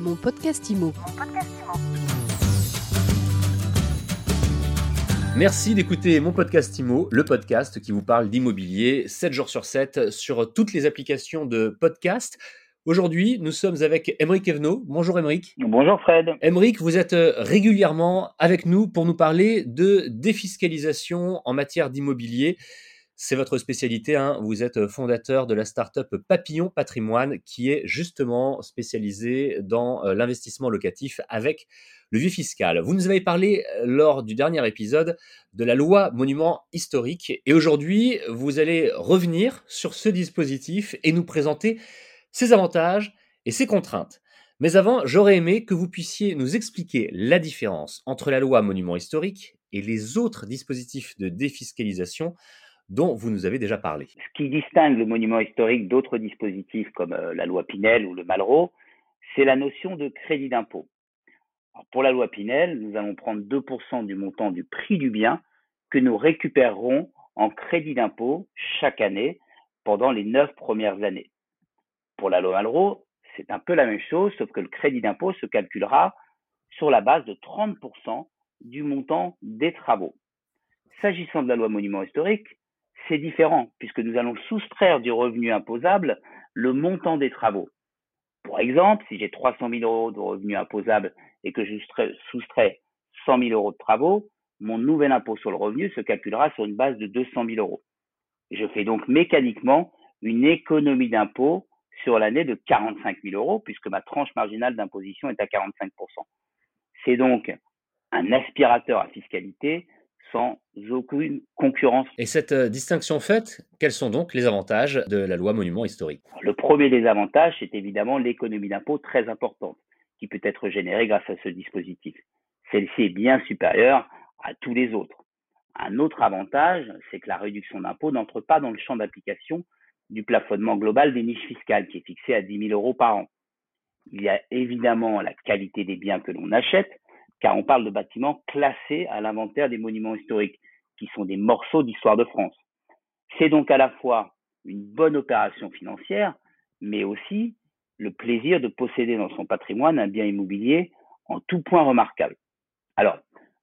Mon podcast IMO. Merci d'écouter mon podcast IMO, le podcast qui vous parle d'immobilier 7 jours sur 7 sur toutes les applications de podcast. Aujourd'hui, nous sommes avec Emeric Evenot. Bonjour Emeric. Bonjour Fred. Emeric, vous êtes régulièrement avec nous pour nous parler de défiscalisation en matière d'immobilier. C'est votre spécialité. Hein. Vous êtes fondateur de la startup Papillon Patrimoine, qui est justement spécialisée dans euh, l'investissement locatif avec le vieux fiscal. Vous nous avez parlé euh, lors du dernier épisode de la loi monument historique. Et aujourd'hui, vous allez revenir sur ce dispositif et nous présenter ses avantages et ses contraintes. Mais avant, j'aurais aimé que vous puissiez nous expliquer la différence entre la loi monument historique et les autres dispositifs de défiscalisation dont vous nous avez déjà parlé. Ce qui distingue le monument historique d'autres dispositifs comme euh, la loi Pinel ou le Malraux, c'est la notion de crédit d'impôt. Pour la loi Pinel, nous allons prendre 2% du montant du prix du bien que nous récupérerons en crédit d'impôt chaque année pendant les neuf premières années. Pour la loi Malraux, c'est un peu la même chose, sauf que le crédit d'impôt se calculera sur la base de 30% du montant des travaux. S'agissant de la loi monument historique, c'est différent puisque nous allons soustraire du revenu imposable le montant des travaux. Pour exemple, si j'ai 300 000 euros de revenu imposable et que je soustrais 100 000 euros de travaux, mon nouvel impôt sur le revenu se calculera sur une base de 200 000 euros. Je fais donc mécaniquement une économie d'impôt sur l'année de 45 000 euros puisque ma tranche marginale d'imposition est à 45% C'est donc un aspirateur à fiscalité sans aucune concurrence. Et cette euh, distinction faite, quels sont donc les avantages de la loi monument historique? Le premier des avantages, c'est évidemment l'économie d'impôt très importante qui peut être générée grâce à ce dispositif. Celle-ci est bien supérieure à tous les autres. Un autre avantage, c'est que la réduction d'impôt n'entre pas dans le champ d'application du plafonnement global des niches fiscales qui est fixé à 10 000 euros par an. Il y a évidemment la qualité des biens que l'on achète, car on parle de bâtiments classés à l'inventaire des monuments historiques, qui sont des morceaux d'histoire de France. C'est donc à la fois une bonne opération financière, mais aussi le plaisir de posséder dans son patrimoine un bien immobilier en tout point remarquable. Alors,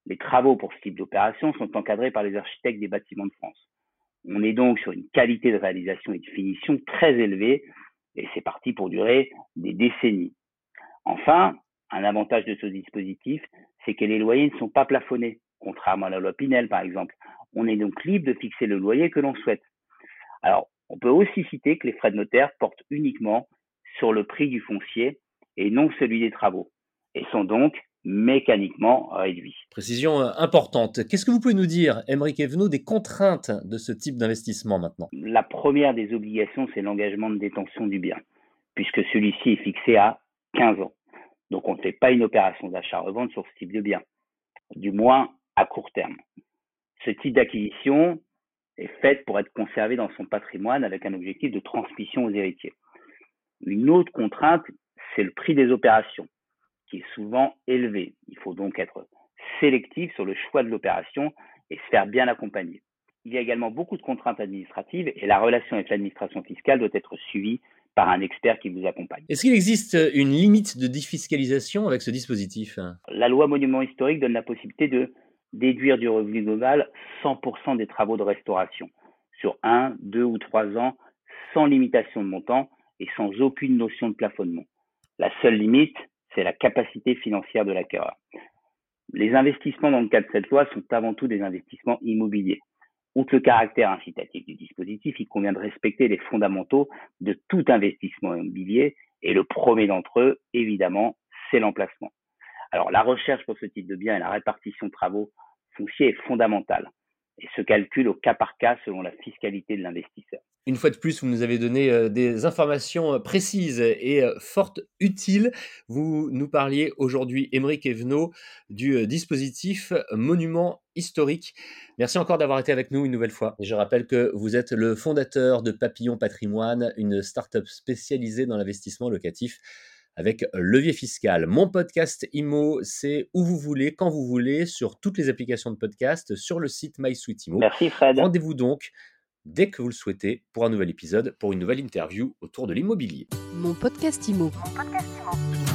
les travaux pour ce type d'opération sont encadrés par les architectes des bâtiments de France. On est donc sur une qualité de réalisation et de finition très élevée et c'est parti pour durer des décennies. Enfin, un avantage de ce dispositif, c'est que les loyers ne sont pas plafonnés, contrairement à la loi Pinel par exemple. On est donc libre de fixer le loyer que l'on souhaite. Alors, on peut aussi citer que les frais de notaire portent uniquement sur le prix du foncier et non celui des travaux, et sont donc mécaniquement réduits. Précision euh, importante. Qu'est-ce que vous pouvez nous dire, Émeric Evenot, des contraintes de ce type d'investissement maintenant? La première des obligations, c'est l'engagement de détention du bien, puisque celui-ci est fixé à 15 ans. Donc on ne fait pas une opération d'achat-revente sur ce type de bien, du moins à court terme. Ce type d'acquisition est fait pour être conservé dans son patrimoine avec un objectif de transmission aux héritiers. Une autre contrainte, c'est le prix des opérations, qui est souvent élevé. Il faut donc être sélectif sur le choix de l'opération et se faire bien accompagner. Il y a également beaucoup de contraintes administratives et la relation avec l'administration fiscale doit être suivie par un expert qui vous accompagne. Est-ce qu'il existe une limite de défiscalisation avec ce dispositif La loi monument historique donne la possibilité de déduire du revenu global 100% des travaux de restauration sur un, deux ou trois ans sans limitation de montant et sans aucune notion de plafonnement. La seule limite, c'est la capacité financière de l'acquéreur. Les investissements dans le cadre de cette loi sont avant tout des investissements immobiliers. Outre le caractère incitatif du dispositif, il convient de respecter les fondamentaux de tout investissement immobilier et le premier d'entre eux, évidemment, c'est l'emplacement. Alors la recherche pour ce type de bien et la répartition de travaux fonciers est fondamentale et se calcule au cas par cas selon la fiscalité de l'investisseur. Une fois de plus, vous nous avez donné euh, des informations euh, précises et euh, fortes utiles. Vous nous parliez aujourd'hui, Émeric Evenot, du dispositif Monument historique. Merci encore d'avoir été avec nous une nouvelle fois. Et je rappelle que vous êtes le fondateur de Papillon Patrimoine, une start-up spécialisée dans l'investissement locatif avec levier fiscal. Mon podcast IMO, c'est où vous voulez, quand vous voulez, sur toutes les applications de podcast, sur le site MySuiteIMO. Merci Fred. Rendez-vous donc dès que vous le souhaitez pour un nouvel épisode, pour une nouvelle interview autour de l'immobilier. Mon podcast IMO. Mon podcast IMO.